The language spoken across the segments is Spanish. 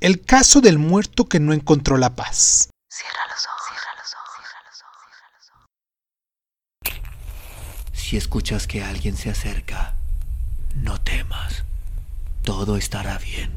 El caso del muerto que no encontró la paz. Cierra los ojos, cierra los ojos, cierra los ojos, cierra los ojos. Si escuchas que alguien se acerca, no temas. Todo estará bien.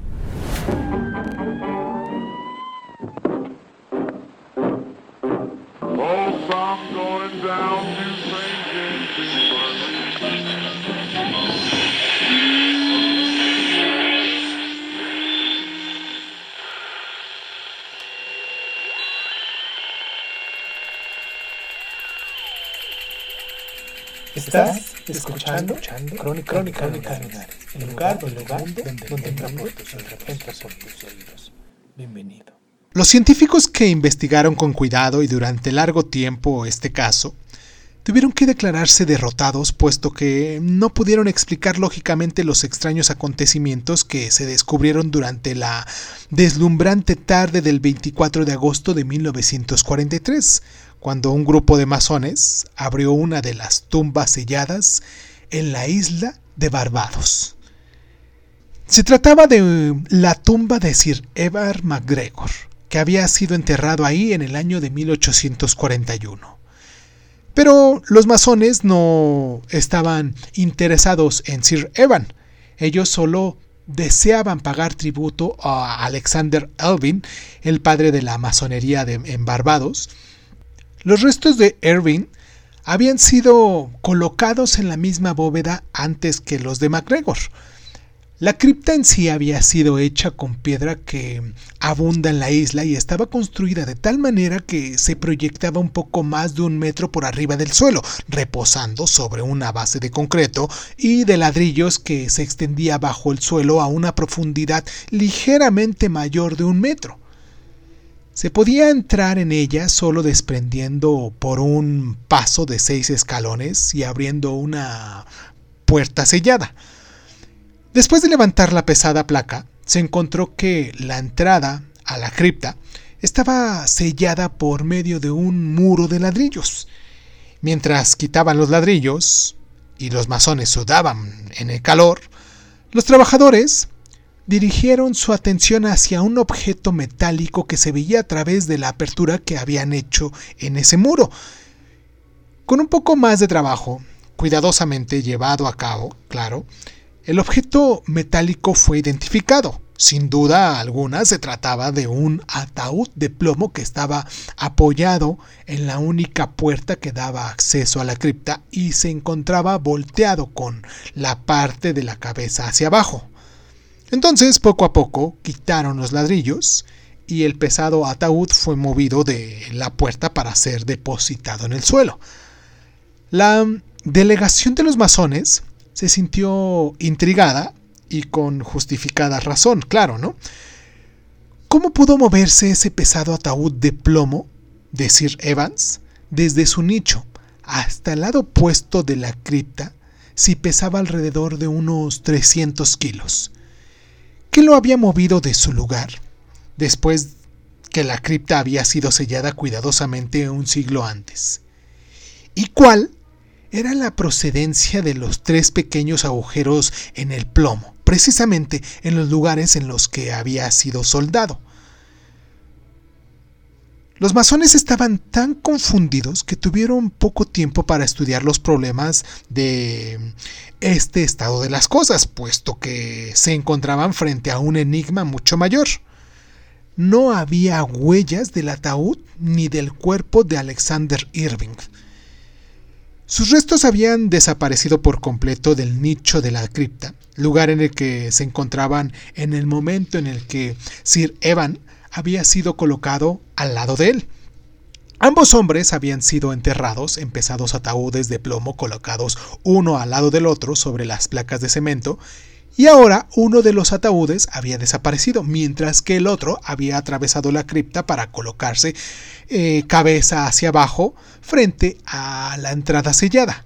Estás escuchando, Crónica, Crónica, Crónica el lugar, el lugar donde, donde entra por tus oídos. Bienvenido. Los científicos que investigaron con cuidado y durante largo tiempo este caso tuvieron que declararse derrotados puesto que no pudieron explicar lógicamente los extraños acontecimientos que se descubrieron durante la deslumbrante tarde del 24 de agosto de 1943, cuando un grupo de masones abrió una de las tumbas selladas en la isla de Barbados. Se trataba de la tumba de Sir Evar MacGregor, que había sido enterrado ahí en el año de 1841. Pero los masones no estaban interesados en Sir Evan. Ellos solo deseaban pagar tributo a Alexander Elvin, el padre de la masonería de, en Barbados. Los restos de Erwin habían sido colocados en la misma bóveda antes que los de MacGregor. La cripta en sí había sido hecha con piedra que abunda en la isla y estaba construida de tal manera que se proyectaba un poco más de un metro por arriba del suelo, reposando sobre una base de concreto y de ladrillos que se extendía bajo el suelo a una profundidad ligeramente mayor de un metro. Se podía entrar en ella solo desprendiendo por un paso de seis escalones y abriendo una puerta sellada. Después de levantar la pesada placa, se encontró que la entrada a la cripta estaba sellada por medio de un muro de ladrillos. Mientras quitaban los ladrillos y los masones sudaban en el calor, los trabajadores dirigieron su atención hacia un objeto metálico que se veía a través de la apertura que habían hecho en ese muro. Con un poco más de trabajo, cuidadosamente llevado a cabo, claro, el objeto metálico fue identificado. Sin duda alguna se trataba de un ataúd de plomo que estaba apoyado en la única puerta que daba acceso a la cripta y se encontraba volteado con la parte de la cabeza hacia abajo. Entonces, poco a poco, quitaron los ladrillos y el pesado ataúd fue movido de la puerta para ser depositado en el suelo. La delegación de los masones se sintió intrigada y con justificada razón, claro, ¿no? ¿Cómo pudo moverse ese pesado ataúd de plomo de Sir Evans desde su nicho hasta el lado opuesto de la cripta si pesaba alrededor de unos 300 kilos? ¿Qué lo había movido de su lugar después que la cripta había sido sellada cuidadosamente un siglo antes? ¿Y cuál era la procedencia de los tres pequeños agujeros en el plomo, precisamente en los lugares en los que había sido soldado. Los masones estaban tan confundidos que tuvieron poco tiempo para estudiar los problemas de este estado de las cosas, puesto que se encontraban frente a un enigma mucho mayor. No había huellas del ataúd ni del cuerpo de Alexander Irving. Sus restos habían desaparecido por completo del nicho de la cripta, lugar en el que se encontraban en el momento en el que Sir Evan había sido colocado al lado de él. Ambos hombres habían sido enterrados en pesados ataúdes de plomo colocados uno al lado del otro sobre las placas de cemento, y ahora uno de los ataúdes había desaparecido, mientras que el otro había atravesado la cripta para colocarse eh, cabeza hacia abajo frente a la entrada sellada.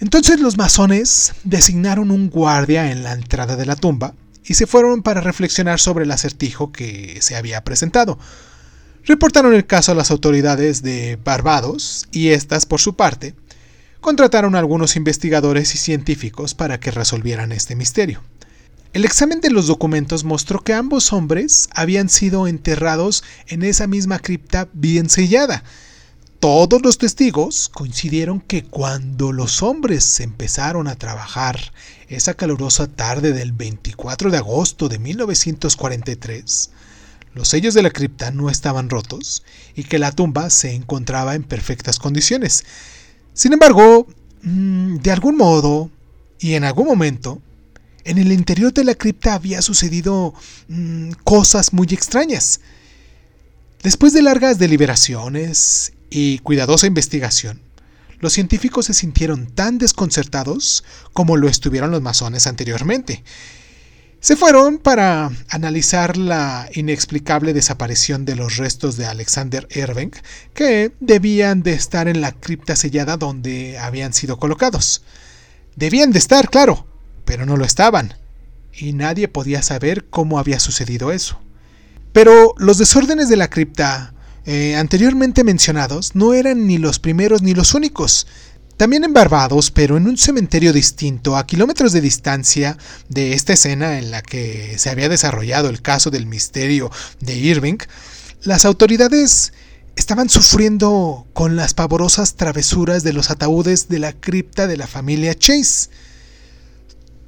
Entonces los masones designaron un guardia en la entrada de la tumba y se fueron para reflexionar sobre el acertijo que se había presentado. Reportaron el caso a las autoridades de Barbados y éstas, por su parte, contrataron a algunos investigadores y científicos para que resolvieran este misterio. El examen de los documentos mostró que ambos hombres habían sido enterrados en esa misma cripta bien sellada. Todos los testigos coincidieron que cuando los hombres empezaron a trabajar esa calurosa tarde del 24 de agosto de 1943, los sellos de la cripta no estaban rotos y que la tumba se encontraba en perfectas condiciones. Sin embargo, mm, de algún modo y en algún momento, en el interior de la cripta había sucedido mm, cosas muy extrañas. Después de largas deliberaciones y cuidadosa investigación, los científicos se sintieron tan desconcertados como lo estuvieron los masones anteriormente. Se fueron para analizar la inexplicable desaparición de los restos de Alexander Erving, que debían de estar en la cripta sellada donde habían sido colocados. Debían de estar, claro, pero no lo estaban, y nadie podía saber cómo había sucedido eso. Pero los desórdenes de la cripta eh, anteriormente mencionados no eran ni los primeros ni los únicos. También en Barbados, pero en un cementerio distinto, a kilómetros de distancia de esta escena en la que se había desarrollado el caso del misterio de Irving, las autoridades estaban sufriendo con las pavorosas travesuras de los ataúdes de la cripta de la familia Chase.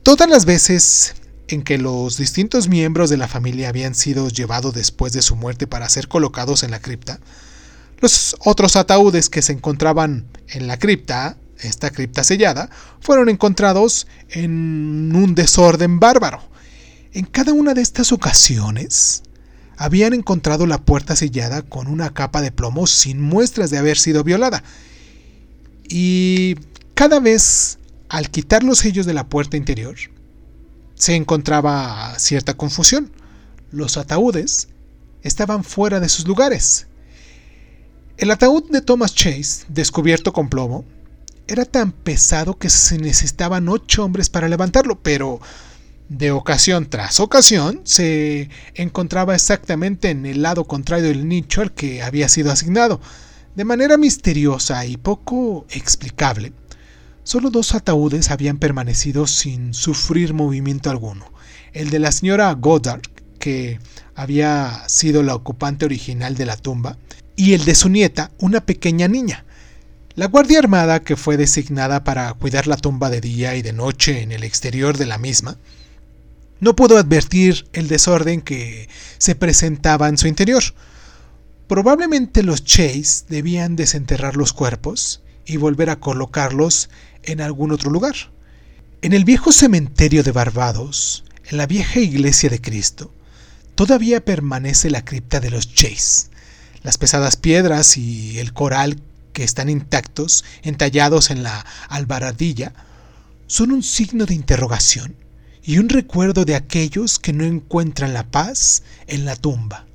Todas las veces en que los distintos miembros de la familia habían sido llevados después de su muerte para ser colocados en la cripta, los otros ataúdes que se encontraban en la cripta, esta cripta sellada, fueron encontrados en un desorden bárbaro. En cada una de estas ocasiones, habían encontrado la puerta sellada con una capa de plomo sin muestras de haber sido violada. Y cada vez, al quitar los sellos de la puerta interior, se encontraba cierta confusión. Los ataúdes estaban fuera de sus lugares. El ataúd de Thomas Chase, descubierto con plomo, era tan pesado que se necesitaban ocho hombres para levantarlo, pero de ocasión tras ocasión se encontraba exactamente en el lado contrario del nicho al que había sido asignado. De manera misteriosa y poco explicable, solo dos ataúdes habían permanecido sin sufrir movimiento alguno. El de la señora Goddard, que había sido la ocupante original de la tumba, y el de su nieta, una pequeña niña. La Guardia Armada, que fue designada para cuidar la tumba de día y de noche en el exterior de la misma, no pudo advertir el desorden que se presentaba en su interior. Probablemente los Chase debían desenterrar los cuerpos y volver a colocarlos en algún otro lugar. En el viejo cementerio de Barbados, en la vieja iglesia de Cristo, todavía permanece la cripta de los Chase. Las pesadas piedras y el coral que están intactos, entallados en la albaradilla, son un signo de interrogación y un recuerdo de aquellos que no encuentran la paz en la tumba.